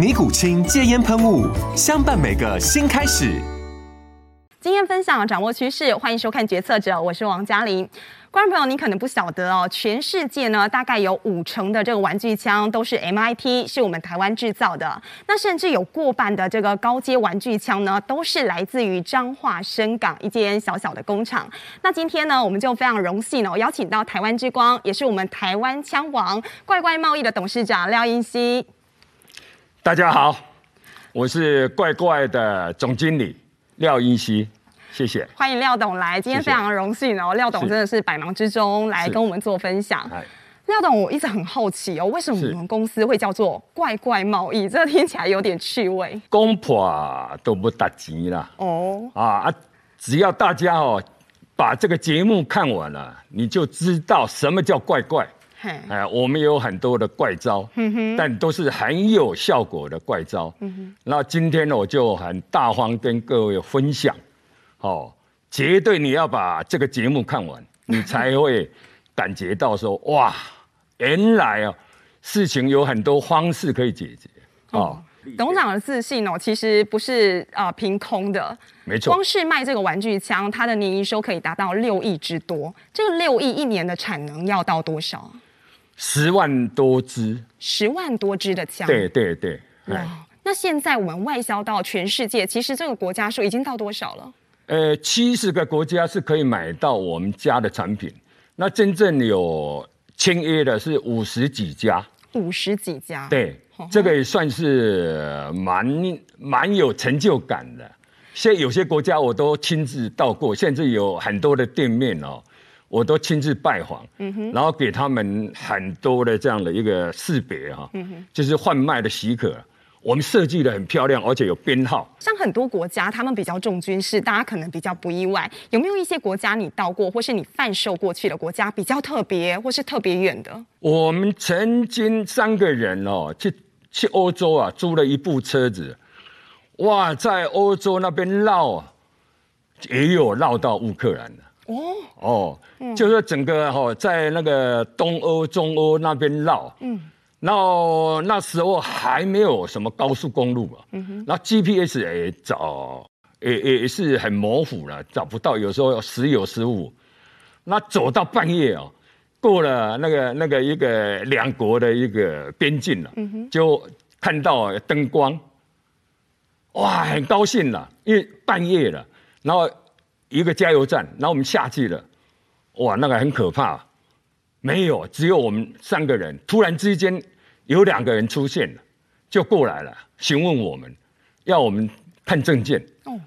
尼古清戒烟喷雾，相伴每个新开始。经验分享，掌握趋势，欢迎收看《决策者》，我是王嘉玲。观众朋友，你可能不晓得哦，全世界呢，大概有五成的这个玩具枪都是 MIT，是我们台湾制造的。那甚至有过半的这个高阶玩具枪呢，都是来自于彰化深港一间小小的工厂。那今天呢，我们就非常荣幸哦，邀请到台湾之光，也是我们台湾枪王怪怪贸易的董事长廖英熙。大家好，我是怪怪的总经理廖英熙，谢谢。欢迎廖董来，今天非常荣幸哦。廖董真的是百忙之中来跟我们做分享。廖董，我一直很好奇哦，为什么我们公司会叫做怪怪贸易？这个听起来有点趣味。公婆都不打钱啦。哦啊啊，只要大家哦把这个节目看完了，你就知道什么叫怪怪。哎、呃，我们有很多的怪招，嗯、但都是很有效果的怪招。嗯、那今天呢，我就很大方跟各位分享，哦，绝对你要把这个节目看完，你才会感觉到说，哇，原来啊，事情有很多方式可以解决。哦，嗯、董事长的自信哦，其实不是啊凭空的，没错。光是卖这个玩具枪，它的年营收可以达到六亿之多。这个六亿一年的产能要到多少？十万多支，十万多支的枪，对对对，哇！那现在我们外销到全世界，其实这个国家数已经到多少了？呃，七十个国家是可以买到我们家的产品。那真正有签约的是五十几家，五十几家，对，呵呵这个也算是蛮蛮有成就感的。现在有些国家我都亲自到过，现在有很多的店面哦。我都亲自拜访，嗯、哼然后给他们很多的这样的一个识别哈，嗯、哼就是贩卖的许可，我们设计的很漂亮，而且有编号。像很多国家，他们比较重军事，大家可能比较不意外。有没有一些国家你到过，或是你贩售过去的国家比较特别，或是特别远的？我们曾经三个人哦，去去欧洲啊，租了一部车子，哇，在欧洲那边绕啊，也有绕到乌克兰的。哦哦，嗯、就是整个哈，在那个东欧、中欧那边绕，嗯，然后那时候还没有什么高速公路啊，嗯哼，然后 GPS 也找也也是很模糊了，找不到，有时候时有时无。那走到半夜哦，过了那个那个一个两国的一个边境了，嗯哼，就看到灯光，哇，很高兴了，因为半夜了，然后。一个加油站，然后我们下去了，哇，那个很可怕，没有，只有我们三个人。突然之间，有两个人出现了，就过来了，询问我们，要我们看证件。哦，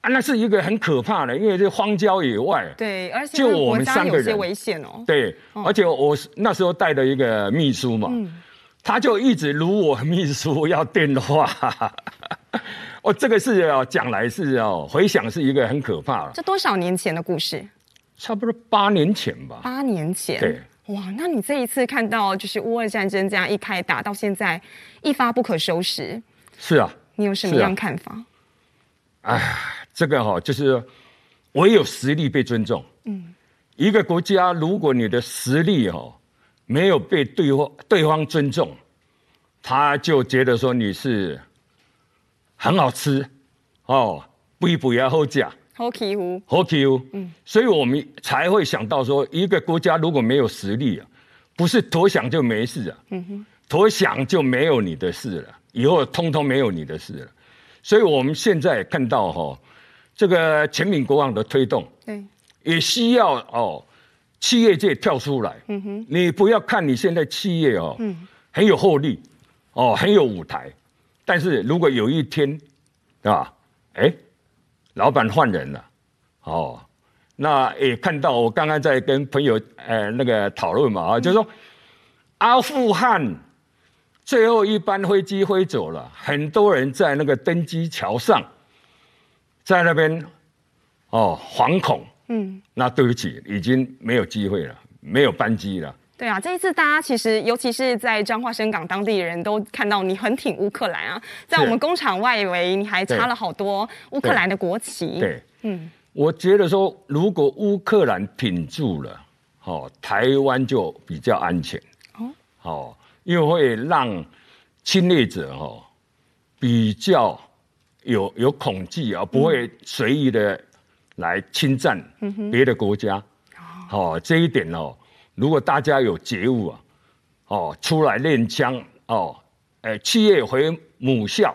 啊，那是一个很可怕的，因为这荒郊野外，对，而且就我们三个人，危险哦。对，而且我那时候带了一个秘书嘛，嗯，他就一直如我秘书要电话。哦，这个是哦，讲来是哦，回想是一个很可怕的。这多少年前的故事？差不多八年前吧。八年前，对，哇，那你这一次看到就是乌俄战争这样一开打到现在一发不可收拾，是啊，你有什么样看法？哎，这个哈、哦，就是唯有实力被尊重。嗯，一个国家如果你的实力哈、哦、没有被对方对方尊重，他就觉得说你是。很好吃，哦，不一不也好吃，好欺负，好欺负，嗯，所以我们才会想到说，一个国家如果没有实力啊，不是投降就没事啊，嗯哼，投降就没有你的事了，以后通通没有你的事了。所以我们现在看到哈，这个全民国防的推动，对，也需要哦，企业界跳出来。嗯哼，你不要看你现在企业哦，嗯，很有获利，哦，很有舞台，但是如果有一天，对吧？哎，老板换人了，哦，那也看到我刚刚在跟朋友呃那个讨论嘛啊，就是说阿富汗最后一班飞机飞走了，很多人在那个登机桥上。在那边，哦，惶恐，嗯，那对不起，已经没有机会了，没有班机了。对啊，这一次大家其实，尤其是在彰化深港当地人都看到你很挺乌克兰啊，在我们工厂外围你还插了好多乌克兰的国旗。对，对嗯，我觉得说，如果乌克兰挺住了，哦，台湾就比较安全。哦，哦，因为会让侵略者哦比较。有有恐惧啊，不会随意的来侵占别的国家。哦，这一点哦，如果大家有觉悟啊，哦，出来练枪哦，哎，企业回母校，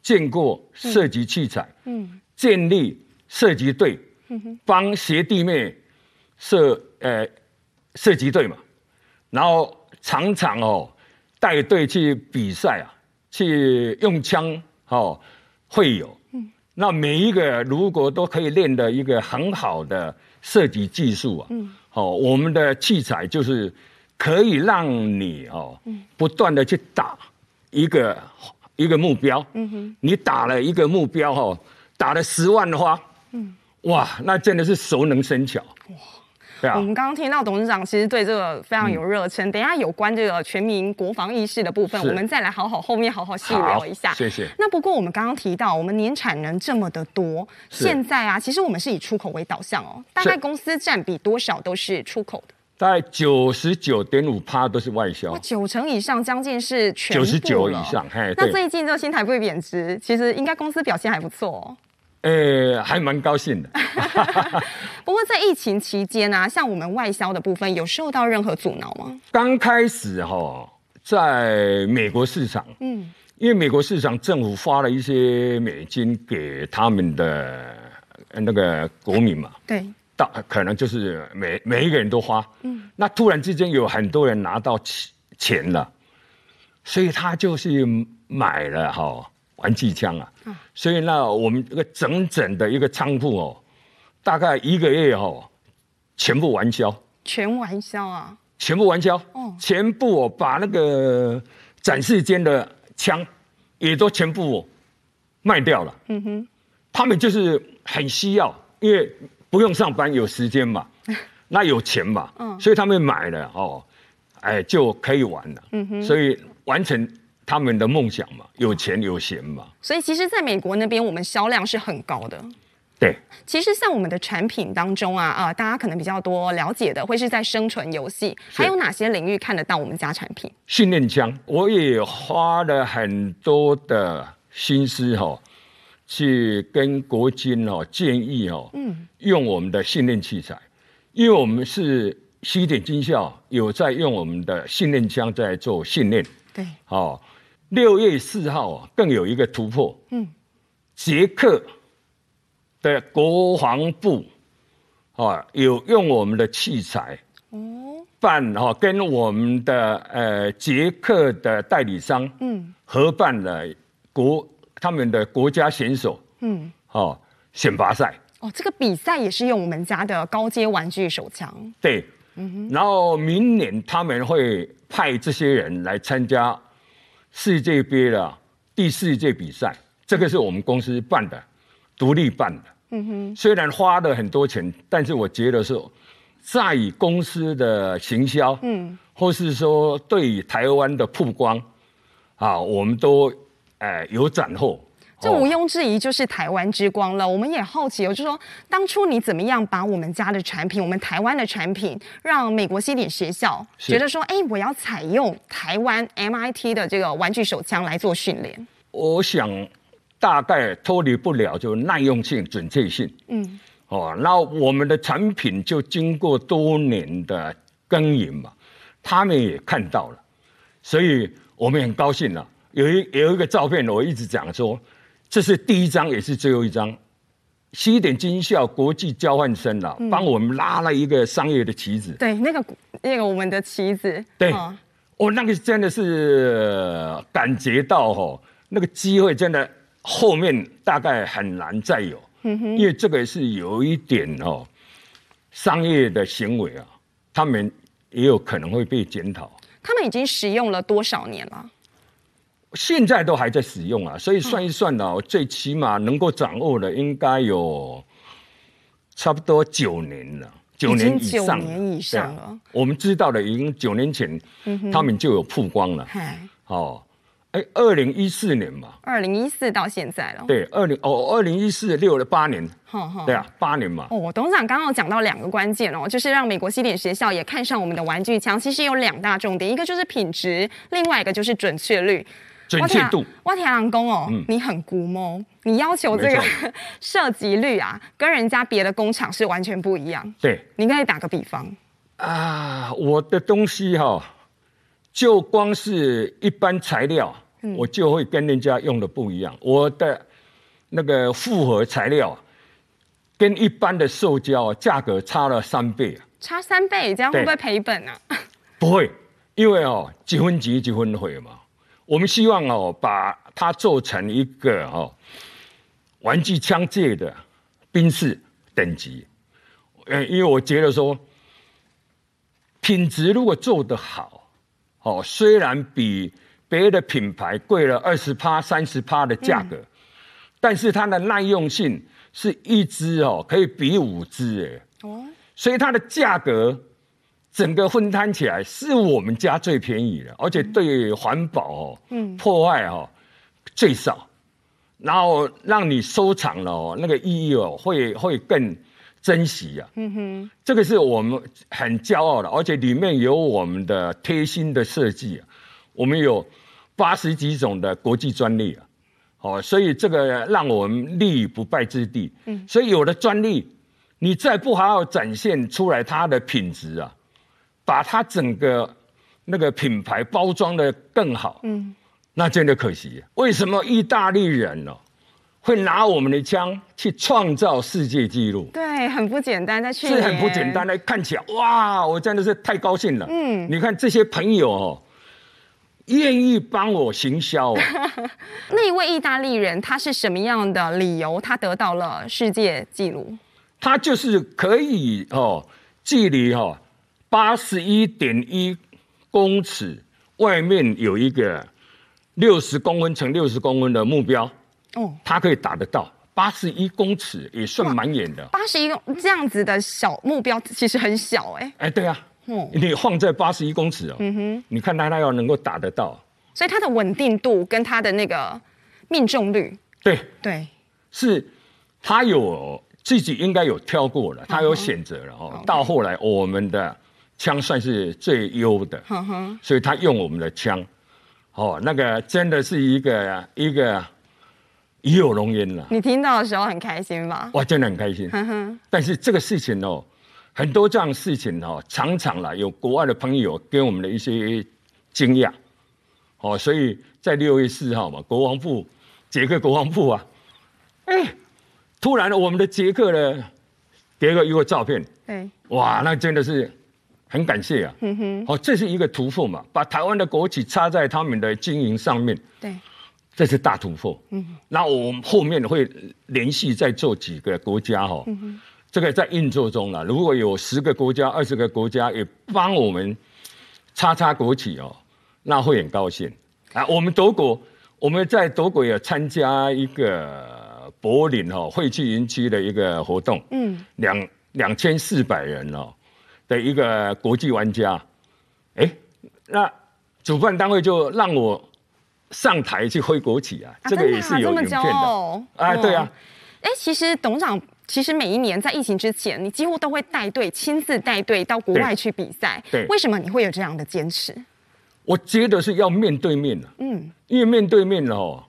建构射击器材，嗯，建立射击队，帮学弟妹射呃射击队嘛，然后常常哦带队去比赛啊，去用枪哦。会有，那每一个如果都可以练的一个很好的射击技术啊，哦，我们的器材就是可以让你哦，不断的去打一个一个目标，你打了一个目标哦，打了十万的话，哇，那真的是熟能生巧。我们刚刚听到董事长其实对这个非常有热忱。等一下有关这个全民国防意识的部分，我们再来好好后面好好细聊一下。谢谢。那不过我们刚刚提到，我们年产能这么的多，现在啊，其实我们是以出口为导向哦。大概公司占比多少都是出口的？大概九十九点五趴都是外销，九成以上，将近是全九十九以上。那最近这个新台币贬值，其实应该公司表现还不错哦。呃、欸，还蛮高兴的。不过在疫情期间啊，像我们外销的部分有受到任何阻挠吗？刚开始哈，在美国市场，嗯，因为美国市场政府发了一些美金给他们的那个国民嘛，对，大可能就是每每一个人都花，嗯，那突然之间有很多人拿到钱了，所以他就是买了哈。玩具枪啊，所以那我们这个整整的一个仓库哦，大概一个月哦，全部完销，全完销啊，全部完销，哦，全部哦，把那个展示间的枪也都全部卖掉了。嗯哼，他们就是很需要，因为不用上班，有时间嘛，那有钱嘛，嗯，所以他们买了哦，哎，就可以玩了。嗯哼，所以完成。他们的梦想嘛，有钱有闲嘛，所以其实，在美国那边，我们销量是很高的。对，其实像我们的产品当中啊，啊、呃，大家可能比较多了解的，会是在生存游戏，还有哪些领域看得到我们家产品？训练枪，我也花了很多的心思哈、哦，去跟国军哦建议哦，嗯，用我们的训练器材，因为我们是西点军校有在用我们的训练枪在做训练，对，哦。六月四号啊，更有一个突破。嗯，捷克的国防部啊，有用我们的器材哦，办哈跟我们的呃捷克的代理商嗯合办了国他们的国家选手嗯哦选拔赛哦，这个比赛也是用我们家的高阶玩具手枪。对，嗯哼，然后明年他们会派这些人来参加。世界杯的第四届比赛，这个是我们公司办的，独立办的。嗯哼，虽然花了很多钱，但是我觉得是在于公司的行销，嗯，或是说对于台湾的曝光，啊，我们都呃有斩获。这毋庸置疑就是台湾之光了。我们也好奇，就是说当初你怎么样把我们家的产品，我们台湾的产品，让美国西点学校觉得说，哎，我要采用台湾 MIT 的这个玩具手枪来做训练。我想大概脱离不了就耐用性、准确性。嗯，哦，那我们的产品就经过多年的耕耘嘛，他们也看到了，所以我们很高兴了。有一有一个照片，我一直讲说。这是第一张，也是最后一张，西点军校国际交换生了，帮我们拉了一个商业的旗子。对，那个那个我们的旗子。对，哦，哦，那个真的是感觉到哈，那个机会真的后面大概很难再有。因为这个是有一点哦，商业的行为啊，他们也有可能会被检讨。他们已经使用了多少年了？现在都还在使用啊，所以算一算呢，最起码能够掌握的应该有差不多九年了，九年以上，九年以上了。我们知道的已经九年前，他们就有曝光了。哦，哎，二零一四年嘛，二零一四到现在了。对，二零哦，二零一四六了八年。对啊，八年嘛。哦，董事长刚刚讲到两个关键哦，就是让美国西点学校也看上我们的玩具枪。其实有两大重点，一个就是品质，另外一个就是准确率。准确度，挖田郎工哦，嗯、你很估摸，你要求这个涉及 率啊，跟人家别的工厂是完全不一样。对，你可以打个比方啊，我的东西哈、哦，就光是一般材料，嗯、我就会跟人家用的不一样。我的那个复合材料，跟一般的塑胶价格差了三倍，差三倍，这样会不会赔本啊？不会，因为哦，几分急几分货嘛。我们希望哦，把它做成一个哦，玩具枪界的兵士等级。嗯，因为我觉得说，品质如果做得好，哦，虽然比别的品牌贵了二十趴、三十趴的价格，嗯、但是它的耐用性是一支哦，可以比五支哎。哦。所以它的价格。整个分摊起来是我们家最便宜的，而且对环保哦，嗯，破坏哦最少，然后让你收藏了哦，那个意义哦会会更珍惜啊，嗯哼，这个是我们很骄傲的，而且里面有我们的贴心的设计啊，我们有八十几种的国际专利啊，哦，所以这个让我们立于不败之地，嗯，所以有了专利，你再不好好展现出来它的品质啊。把它整个那个品牌包装的更好，嗯，那真的可惜。为什么意大利人呢会拿我们的枪去创造世界纪录？对，很不简单，在去是很不简单的。看起来哇，我真的是太高兴了。嗯，你看这些朋友哦，愿意帮我行销。那一位意大利人他是什么样的理由？他得到了世界纪录？他就是可以哦，距离哦。八十一点一公尺，外面有一个六十公分乘六十公分的目标，哦，它可以打得到。八十一公尺也算蛮远的。八十一公这样子的小目标其实很小哎。哎，对啊，嗯，你放在八十一公尺哦，嗯哼，你看它它要能够打得到，所以它的稳定度跟它的那个命中率，对对，是它有自己应该有挑过了，它有选择了哦。到后来我们的。枪算是最优的，所以他用我们的枪，哦，那个真的是一个一个与有荣焉了。你听到的时候很开心吧？哇，真的很开心。但是这个事情哦，很多这样的事情哦，常常啦，有国外的朋友给我们的一些惊讶，哦，所以在六月四号嘛，国防部，捷克国防部啊，哎，突然我们的捷克呢，给了一个照片，对，哇，那真的是。很感谢啊，嗯哼，哦，这是一个突破嘛，把台湾的国旗插在他们的经营上面，对，这是大突破，嗯，那我们后面会连续再做几个国家哈，嗯，这个在运作中了，如果有十个国家、二十个国家也帮我们插插国旗哦，那会很高兴。啊。我们德国，我们在德国也参加一个柏林哦会去园区的一个活动，嗯，两两千四百人哦。的一个国际玩家，哎，那主办单位就让我上台去挥国旗啊，啊这个也是有影片的，的啊，对啊，哎，其实董事长其实每一年在疫情之前，你几乎都会带队亲自带队到国外去比赛，对，为什么你会有这样的坚持？我觉得是要面对面的，嗯，因为面对面哦。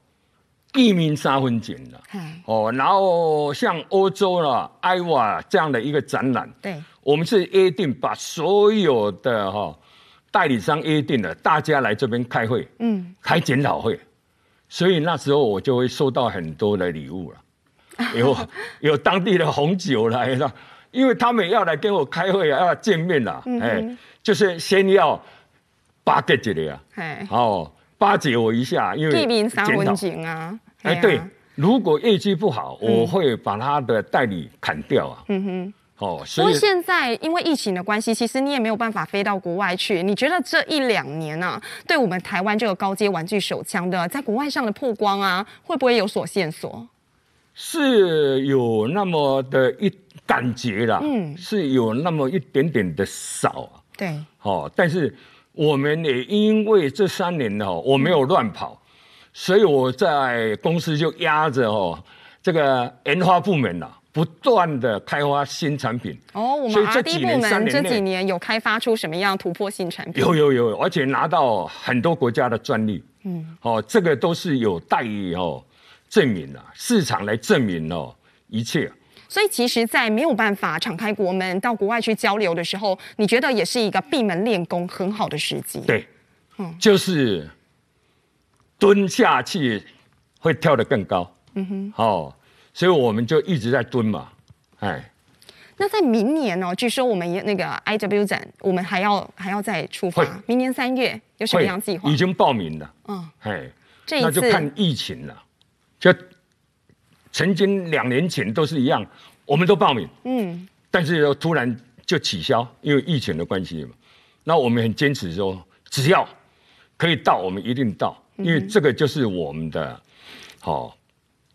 一鸣三分紧了，哦，然后像欧洲啦、艾瓦这样的一个展览，对，我们是约定把所有的哈代理商约定了，大家来这边开会，嗯，开检讨会，所以那时候我就会收到很多的礼物了。有有当地的红酒来了，因为他们要来跟我开会啊，要见面了，哎、嗯，就是先要巴结这里啊，哦，巴结我一下，因为检讨。啊，哎，对，如果业绩不好，我会把他的代理砍掉啊，嗯哼。哦，所以现在因为疫情的关系，其实你也没有办法飞到国外去。你觉得这一两年啊，对我们台湾这个高阶玩具手枪的在国外上的曝光啊，会不会有所线索？是有那么的一感觉啦，嗯，是有那么一点点的少。对，哦，但是我们也因为这三年哦，我没有乱跑，嗯、所以我在公司就压着哦，这个研发部门了。不断的开发新产品哦，我们 R&D 部门这几年有开发出什么样突破性产品？有有有，而且拿到很多国家的专利。嗯，哦，这个都是有待于哦证明啊，市场来证明哦一切。所以其实，在没有办法敞开国门到国外去交流的时候，你觉得也是一个闭门练功很好的时机。对，嗯，就是蹲下去会跳得更高。嗯哼，哦。所以我们就一直在蹲嘛，哎。那在明年哦，据说我们那个 IW 展，我们还要还要再出发。明年三月有什么样计划？已经报名了。嗯，哎，那就看疫情了。就曾经两年前都是一样，我们都报名，嗯，但是又突然就取消，因为疫情的关系嘛。那我们很坚持说，只要可以到，我们一定到，因为这个就是我们的，好。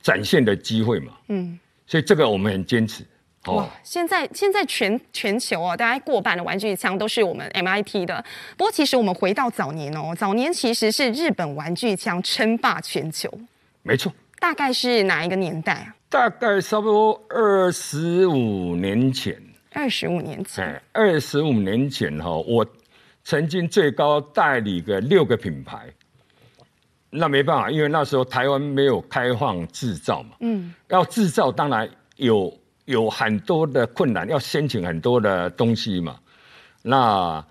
展现的机会嘛，嗯，所以这个我们很坚持。哇，现在现在全全球啊，大概过半的玩具枪都是我们 MIT 的。不过其实我们回到早年哦，早年其实是日本玩具枪称霸全球。没错。大概是哪一个年代啊？大概差不多二十五年前。二十五年前。哎，二十五年前哈，我曾经最高代理个六个品牌。那没办法，因为那时候台湾没有开放制造嘛。嗯。要制造，当然有有很多的困难，要申请很多的东西嘛。那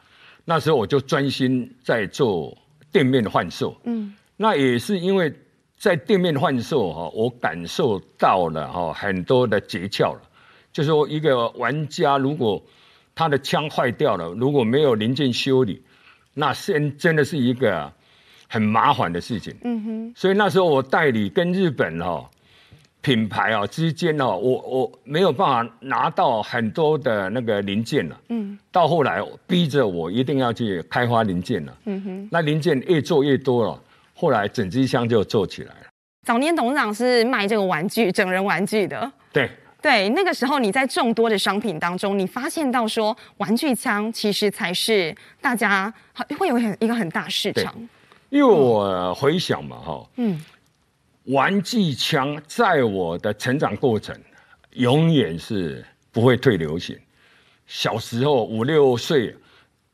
那时候我就专心在做店面的贩售。嗯。那也是因为在店面贩售哈，我感受到了哈很多的诀窍了。就是说，一个玩家如果他的枪坏掉了，如果没有零件修理，那先真的是一个。很麻烦的事情，嗯哼，所以那时候我代理跟日本哦品牌啊之间哦，我我没有办法拿到很多的那个零件了，嗯，到后来逼着我一定要去开发零件了，嗯哼，那零件越做越多了，后来整机箱就做起来了。早年董事长是卖这个玩具，整人玩具的，对。对，那个时候你在众多的商品当中，你发现到说玩具枪其实才是大家会有很一个很大市场。因为我回想嘛，哈，嗯，玩具枪在我的成长过程，永远是不会退流行。小时候五六岁，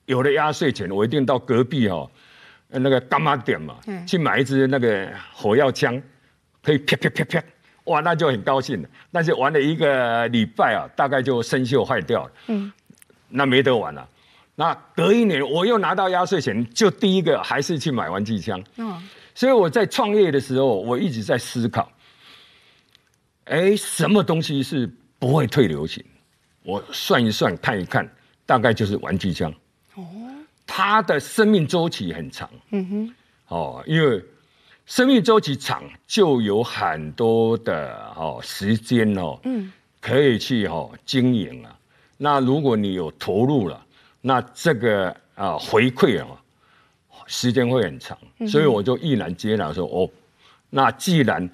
有了压岁钱，我一定到隔壁哈，那个柑仔店嘛，去买一支那个火药枪，可以啪啪啪啪，哇，那就很高兴了。但是玩了一个礼拜啊，大概就生锈坏掉了，嗯，那没得玩了。那隔一年我又拿到压岁钱，就第一个还是去买玩具枪。嗯，所以我在创业的时候，我一直在思考，哎，什么东西是不会退流行？我算一算，看一看，大概就是玩具枪。哦，它的生命周期很长。嗯哼。哦，因为生命周期长，就有很多的哦时间哦，嗯，可以去哦经营了。那如果你有投入了。那这个啊回馈啊，时间会很长，所以我就毅然接然说哦，那既然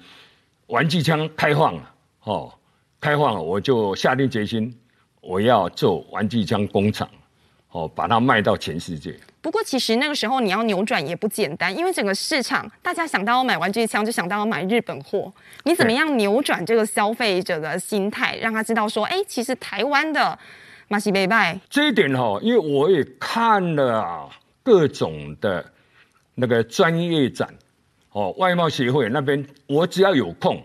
玩具枪开放了哦，开放了，我就下定决心，我要做玩具枪工厂，哦，把它卖到全世界。不过其实那个时候你要扭转也不简单，因为整个市场大家想到要买玩具枪就想到要买日本货，你怎么样扭转这个消费者的心态，让他知道说，哎，其实台湾的。马西北拜这一点哈，因为我也看了啊各种的那个专业展，哦，外贸协会那边，我只要有空，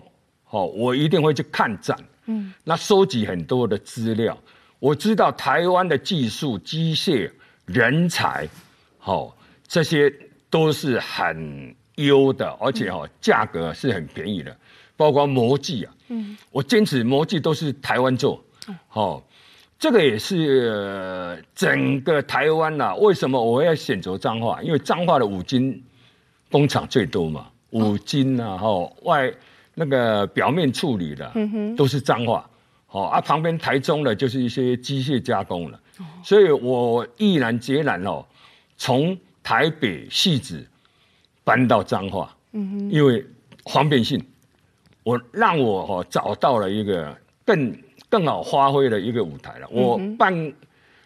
哦，我一定会去看展，嗯，那收集很多的资料，我知道台湾的技术、机械、人才，哦，这些都是很优的，而且哦，价格是很便宜的，包括模具啊，嗯，我坚持模具都是台湾做，哦，这个也是整个台湾呐、啊。为什么我要选择彰化？因为彰化的五金工厂最多嘛，五金啊，哈，外那个表面处理的，嗯，都是彰化，好啊，旁边台中的就是一些机械加工了，所以我毅然决然哦，从台北戏子搬到彰化，嗯哼，因为方便性。我让我哦找到了一个更更好发挥的一个舞台了。我半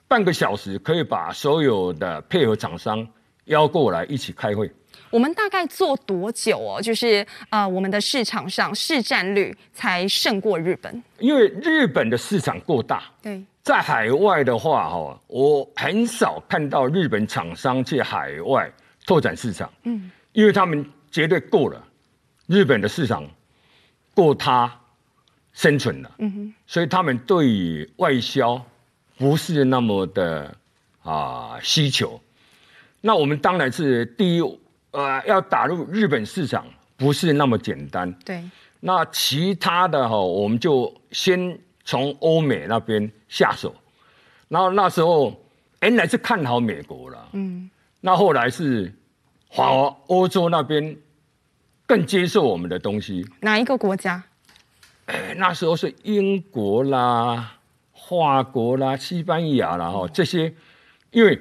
半个小时可以把所有的配合厂商邀过来一起开会。我们大概做多久哦？就是呃，我们的市场上市占率才胜过日本？因为日本的市场过大。对，在海外的话哈，我很少看到日本厂商去海外拓展市场。嗯，因为他们绝对够了日本的市场。够他生存了，嗯哼，所以他们对于外销不是那么的啊需求。那我们当然是第一，呃，要打入日本市场不是那么简单。对。那其他的哈，我们就先从欧美那边下手。然后那时候原来是看好美国了，嗯。那后来是反而欧洲那边。更接受我们的东西，哪一个国家？哎，那时候是英国啦、法国啦、西班牙啦，哈，这些，因为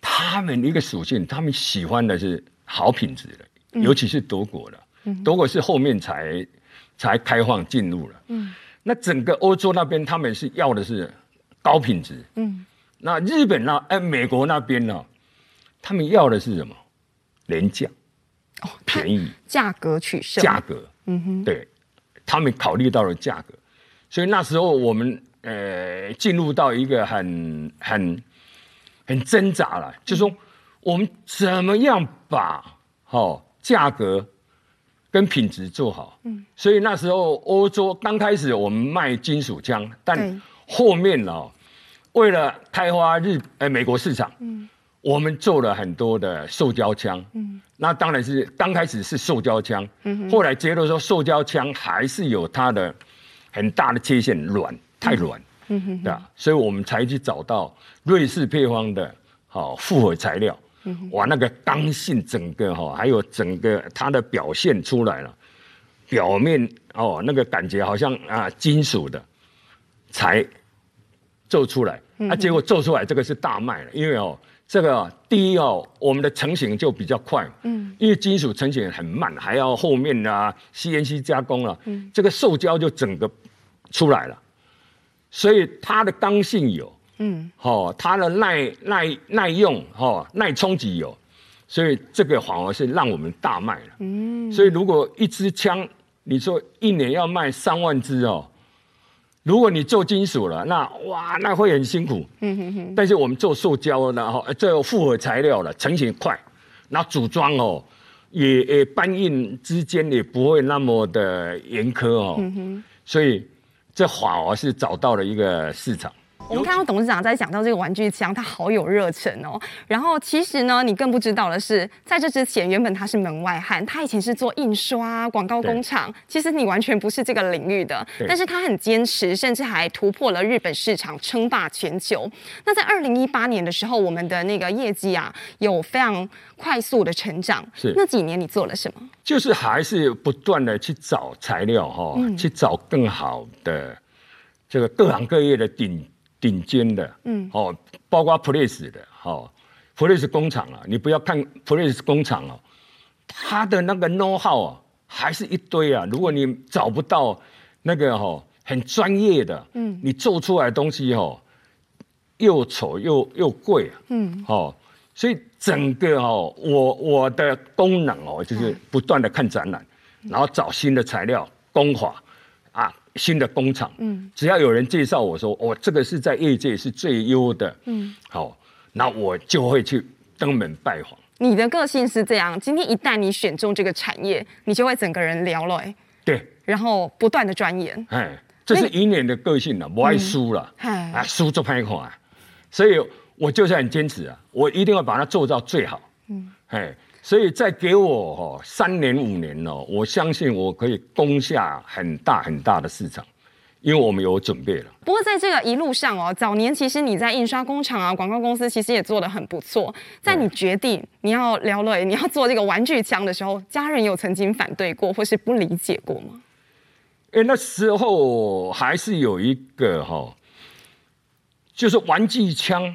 他们一个属性，他们喜欢的是好品质的，嗯、尤其是德国的，嗯、德国是后面才才开放进入了。嗯，那整个欧洲那边，他们是要的是高品质。嗯，那日本那哎，美国那边呢，他们要的是什么？廉价。哦，便宜，价格取胜，价格，嗯哼，对，他们考虑到了价格，所以那时候我们呃进入到一个很很很挣扎了，就是说我们怎么样把好价格跟品质做好，嗯，所以那时候欧洲刚开始我们卖金属枪，但后面呢，为了开发日呃美国市场，嗯。我们做了很多的塑胶枪，嗯，那当然是刚开始是塑胶枪，嗯哼，后来觉得说塑胶枪还是有它的很大的缺陷，软太软，嗯。哼，对吧？所以我们才去找到瑞士配方的好复合材料，哇，那个刚性整个哈，还有整个它的表现出来了，表面哦那个感觉好像啊金属的，才做出来，啊，结果做出来这个是大卖了，因为哦。这个第一哦，我们的成型就比较快，嗯，因为金属成型很慢，还要后面啊 CNC 加工了，嗯，这个塑胶就整个出来了，所以它的刚性有，嗯，好，它的耐耐耐用，哈，耐冲击有，所以这个反而是让我们大卖了，嗯，所以如果一支枪，你说一年要卖三万支哦。如果你做金属了，那哇，那会很辛苦。嗯哼哼。但是我们做塑胶，然后这复合材料了，成型快，那组装哦，也也搬运之间也不会那么的严苛哦。嗯哼。所以这反而是找到了一个市场。我们看到董事长在讲到这个玩具枪，他好有热忱哦。然后其实呢，你更不知道的是，在这之前，原本他是门外汉，他以前是做印刷广告工厂。其实你完全不是这个领域的，但是他很坚持，甚至还突破了日本市场，称霸全球。那在二零一八年的时候，我们的那个业绩啊，有非常快速的成长。是那几年你做了什么？就是还是不断的去找材料哈，嗯、去找更好的这个各行各业的顶。顶尖的，嗯，哦，包括 Place 的，哦，Place 工厂啊，你不要看 Place 工厂哦，它的那个 know how 啊，还是一堆啊。如果你找不到那个哈很专业的，嗯，你做出来的东西哈，又丑又又贵，嗯，哦，所以整个哦，我我的功能哦，就是不断的看展览，然后找新的材料工法啊。新的工厂，嗯，只要有人介绍我说，哦，这个是在业界是最优的，嗯，好，那我就会去登门拜访。你的个性是这样，今天一旦你选中这个产业，你就会整个人聊了，哎，对，然后不断的钻研，哎，这是一年的个性了，不爱输了，哎，啊，输就拍款，所以我就是很坚持啊，我一定要把它做到最好，嗯，哎，所以再给我哈三年五年哦，我相信我可以攻下很大很大的市场。因为我们有准备了。不过在这个一路上哦，早年其实你在印刷工厂啊、广告公司其实也做得很不错。在你决定你要聊了，你要做这个玩具枪的时候，家人有曾经反对过或是不理解过吗？哎，那时候还是有一个哈，就是玩具枪，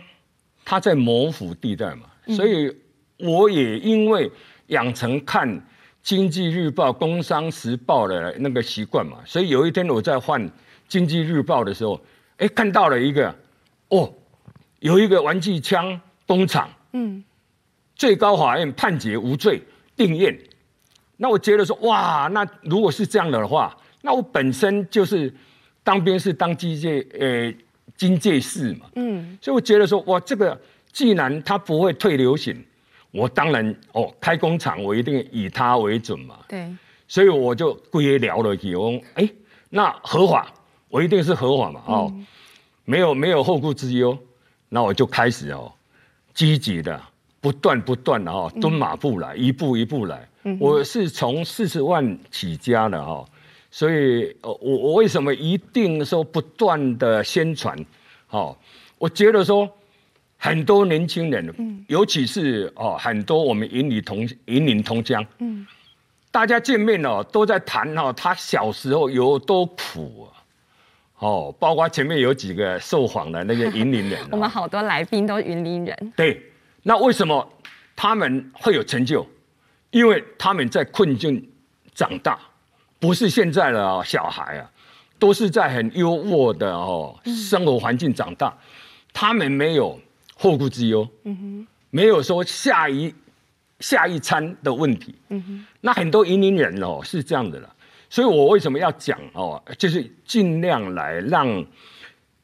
它在模糊地带嘛，所以我也因为养成看《经济日报》《工商时报》的那个习惯嘛，所以有一天我在换。经济日报的时候，哎，看到了一个，哦，有一个玩具枪工厂，嗯，最高法院判决无罪定谳。那我觉得说，哇，那如果是这样的话，那我本身就是当兵是当机械，呃，军械士嘛，嗯，所以我觉得说，哇，这个既然他不会退流行，我当然哦，开工厂我一定以他为准嘛，对，所以我就归聊了以后，哎，那合法。我一定是合法嘛，哦，没有没有后顾之忧，那我就开始哦，积极的不断不断的哈蹲马步来，一步一步来。我是从四十万起家的哈，所以我我为什么一定说不断的宣传？哦，我觉得说很多年轻人，尤其是哦很多我们银龄同银龄同乡，嗯大家见面哦都在谈哦他小时候有多苦啊。哦，包括前面有几个受访的那个云林人，我们好多来宾都云林人。对，那为什么他们会有成就？因为他们在困境长大，不是现在的小孩啊，都是在很优渥的哦生活环境长大，他们没有后顾之忧，嗯哼，没有说下一下一餐的问题，嗯哼，那很多移民人哦是这样的了。所以我为什么要讲哦？就是尽量来让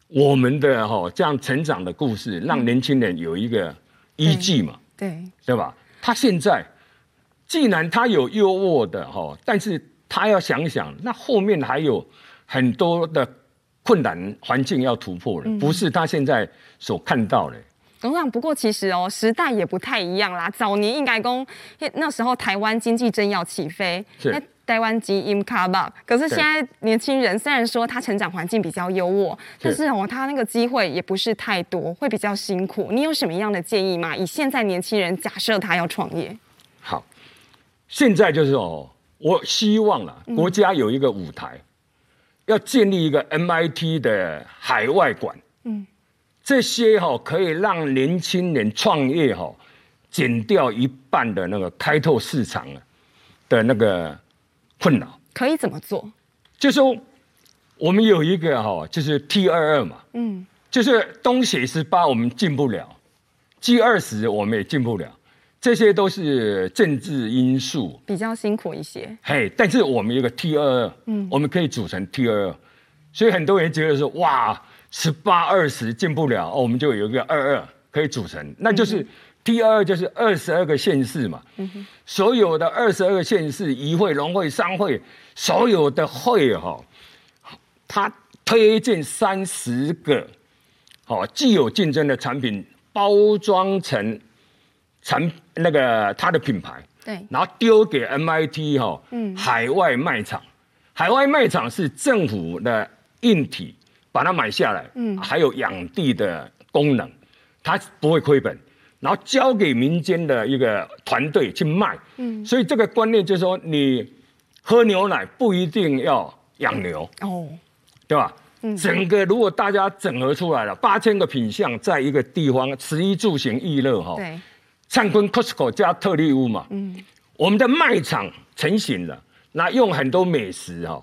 我们的哈这样成长的故事，让年轻人有一个依据嘛，对对吧？他现在既然他有优渥的哈，但是他要想想，那后面还有很多的困难环境要突破了，不是他现在所看到的。董事长，不过其实哦，时代也不太一样啦。早年应该讲，那时候台湾经济正要起飞，是。台湾基因卡吧，可是现在年轻人虽然说他成长环境比较优渥，但是哦，他那个机会也不是太多，会比较辛苦。你有什么样的建议吗？以现在年轻人假设他要创业，好，现在就是哦，我希望啊，国家有一个舞台，嗯、要建立一个 MIT 的海外馆，嗯，这些哈可以让年轻人创业哈，减掉一半的那个开拓市场的那个。困扰。可以怎么做？就是说我们有一个哈，就是 T 二二嘛，嗯，就是东协十八我们进不了，G 二十我们也进不了，这些都是政治因素，比较辛苦一些。嘿，但是我们有个 T 二二，嗯，我们可以组成 T 二二，所以很多人觉得说，哇，十八二十进不了，哦，我们就有一个二二可以组成，那就是。嗯 T 二就是二十二个县市嘛，所有的二十二个县市，议会、农会、商会，所有的会哈，他推荐三十个，好既有竞争的产品，包装成产那个它的品牌，对，然后丢给 MIT 哈，嗯，海外卖场，海外卖场是政府的硬体把它买下来，嗯，还有养地的功能，它不会亏本。然后交给民间的一个团队去卖，嗯，所以这个观念就是说，你喝牛奶不一定要养牛，哦，对吧？嗯，整个如果大家整合出来了八千个品项，在一个地方，食衣住行娱乐哈，对，灿坤 Costco 加特利屋嘛，嗯，我们的卖场成型了，那用很多美食哈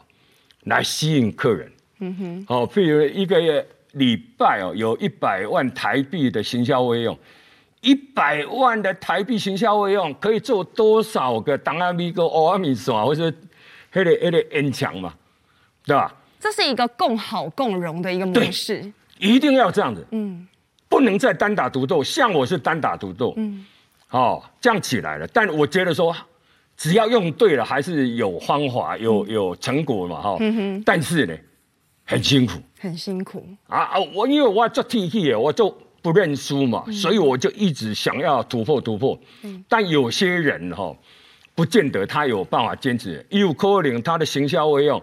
来吸引客人，嗯哼，哦，譬如一个月礼拜哦，有一百万台币的行销费用。一百万的台币行销费用可以做多少个档案米个欧阿米爽，或者黑的黑的恩强嘛，对吧？这是一个共好共荣的一个模式，一定要这样子，嗯，不能再单打独斗。像我是单打独斗，嗯，哦，这样起来了。但我觉得说，只要用对了，还是有方法、有有成果嘛，哈。嗯哼。但是呢，很辛苦，很辛苦啊啊！我因为我要做 T T 我就。不认输嘛，所以我就一直想要突破突破。嗯但有些人哈，不见得他有办法坚持。有可能他的行销费用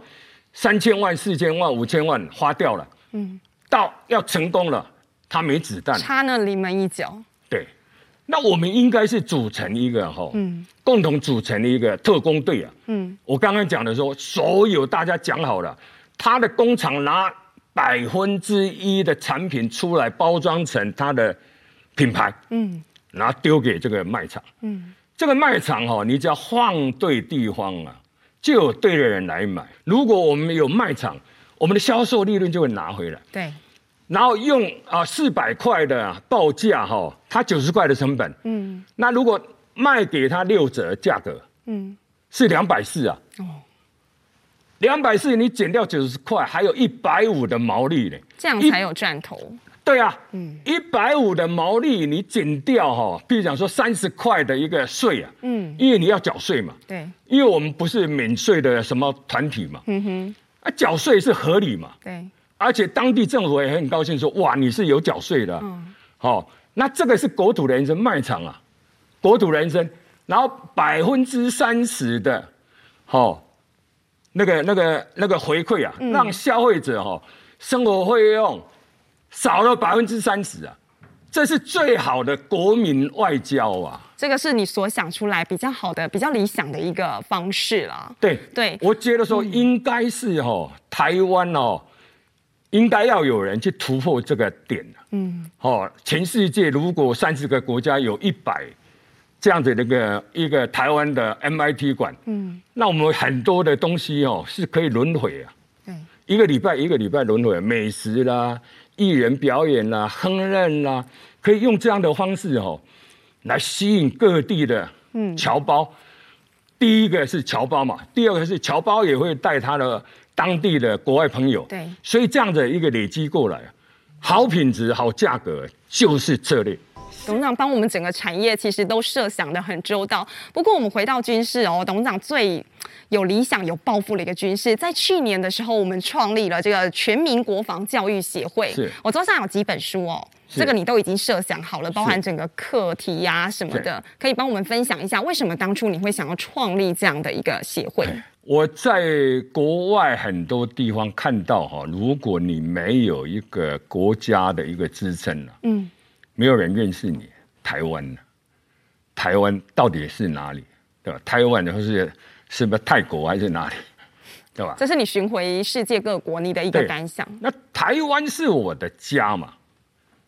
三千万、四千万、五千万花掉了，嗯，到要成功了，他没子弹，差那临门一脚。对，那我们应该是组成一个哈，嗯，共同组成一个特工队啊。嗯，我刚刚讲的说，所有大家讲好了，他的工厂拿。百分之一的产品出来包装成他的品牌，嗯，然后丢给这个卖场，嗯，这个卖场哈，你只要放对地方啊，就有对的人来买。如果我们有卖场，我们的销售利润就会拿回来，对。然后用啊四百块的报价哈，他九十块的成本，嗯，那如果卖给他六折价格，嗯，是两百四啊，哦。两百四，你减掉九十块，还有一百五的毛利呢，这样才有赚头。对啊，嗯，一百五的毛利你减掉哈，比如讲说三十块的一个税啊，嗯，因为你要缴税嘛，对，因为我们不是免税的什么团体嘛，嗯哼，啊，缴税是合理嘛，对，而且当地政府也很高兴说，哇，你是有缴税的，嗯，好，那这个是国土人生卖场啊，国土人生，然后百分之三十的，好。那个、那个、那个回馈啊，让消费者哈生活费用少了百分之三十啊，这是最好的国民外交啊。这个是你所想出来比较好的、比较理想的一个方式了。对对，我觉得说应该是哈台湾哦，应该要有人去突破这个点。嗯，哦，全世界如果三十个国家有一百。这样子的一个一个台湾的 MIT 馆，嗯，那我们很多的东西哦是可以轮回啊，对，一个礼拜一个礼拜轮回，美食啦、艺人表演啦、烹饪啦，可以用这样的方式哦来吸引各地的嗯。侨胞。嗯、第一个是侨胞嘛，第二个是侨胞也会带他的当地的国外朋友，对，所以这样的一个累积过来，好品质、好价格就是策略。董事长帮我们整个产业其实都设想的很周到。不过我们回到军事哦，董事长最有理想、有抱负的一个军事，在去年的时候，我们创立了这个全民国防教育协会。是，我桌上有几本书哦，这个你都已经设想好了，包含整个课题呀、啊、什么的，可以帮我们分享一下，为什么当初你会想要创立这样的一个协会？我在国外很多地方看到哈，如果你没有一个国家的一个支撑呢，嗯。没有人认识你，台湾台湾到底是哪里？对吧？台湾的是是不是泰国还是哪里？对吧？这是你巡回世界各国你的一个感想。那台湾是我的家嘛？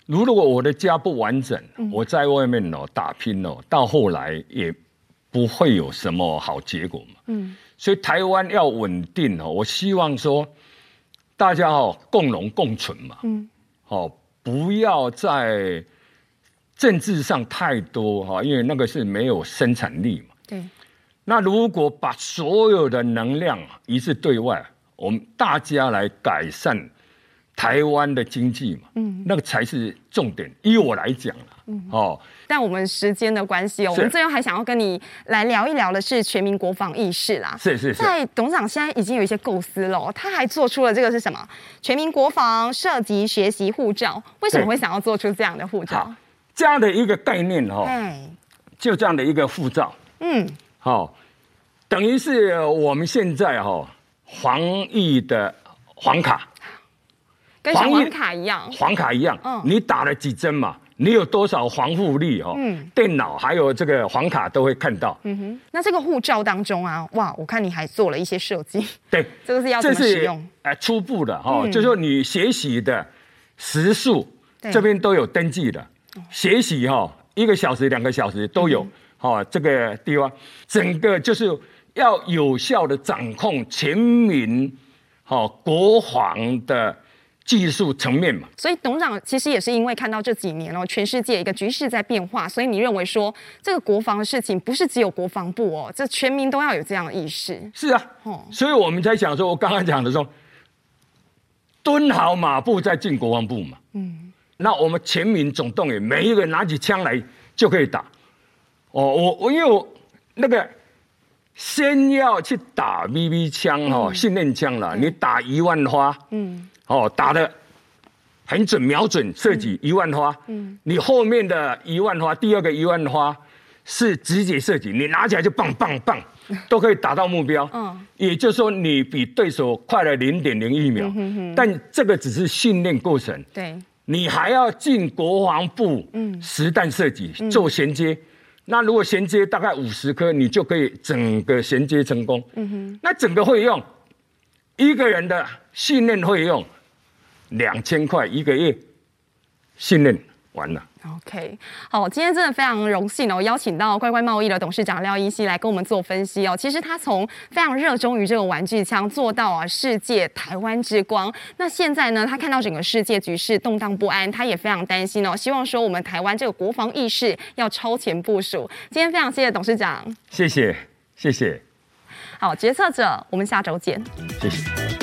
如果我的家不完整，嗯、我在外面哦打拼哦，到后来也不会有什么好结果嘛。嗯。所以台湾要稳定哦，我希望说大家哦共荣共存嘛。嗯。好，不要再。政治上太多哈，因为那个是没有生产力嘛。对。那如果把所有的能量一致对外，我们大家来改善台湾的经济嘛，嗯，那个才是重点。依我来讲嗯，哦。但我们时间的关系哦，我们最后还想要跟你来聊一聊的是全民国防意识啦。是是是。在董事长现在已经有一些构思了，他还做出了这个是什么？全民国防涉及学习护照。为什么会想要做出这样的护照？这样的一个概念哈，就这样的一个护照，嗯，好，等于是我们现在哈防疫的黄卡，跟小黄卡一样，黄卡一样，嗯，你打了几针嘛？你有多少防护力哈？嗯，电脑还有这个黄卡都会看到。嗯哼，那这个护照当中啊，哇，我看你还做了一些设计。对，这个是要怎么使用？哎，初步的哈，就是说你学习的时数这边都有登记的。学习哈，一个小时、两个小时都有，哈，这个地方整个就是要有效的掌控全民，哈，国防的技术层面嘛。所以董事长其实也是因为看到这几年哦，全世界一个局势在变化，所以你认为说这个国防的事情不是只有国防部哦，这全民都要有这样的意识。是啊，哦，所以我们在想说，我刚刚讲的说，蹲好马步再进国防部嘛，嗯。那我们全民总动员，每一个人拿起枪来就可以打。哦，我我因为我那个先要去打 BB 枪哈，训练枪了。你打一万发，嗯，哦，打的很准瞄准射击一万发，嗯，你后面的一万发，第二个一万发是直接射击，你拿起来就棒棒棒，都可以达到目标，嗯，也就是说你比对手快了零点零一秒，但这个只是训练过程，对，你还要进国防部，嗯，实弹射击做衔接，那如果衔接大概五十颗，你就可以整个衔接成功，嗯哼，那整个费用，一个人的训练费用。两千块一个月，训练完了。OK，好，今天真的非常荣幸哦，邀请到乖乖贸易的董事长廖一希来跟我们做分析哦。其实他从非常热衷于这个玩具枪，做到啊世界台湾之光。那现在呢，他看到整个世界局势动荡不安，他也非常担心哦，希望说我们台湾这个国防意识要超前部署。今天非常谢谢董事长，谢谢谢谢。好，决策者，我们下周见，谢谢。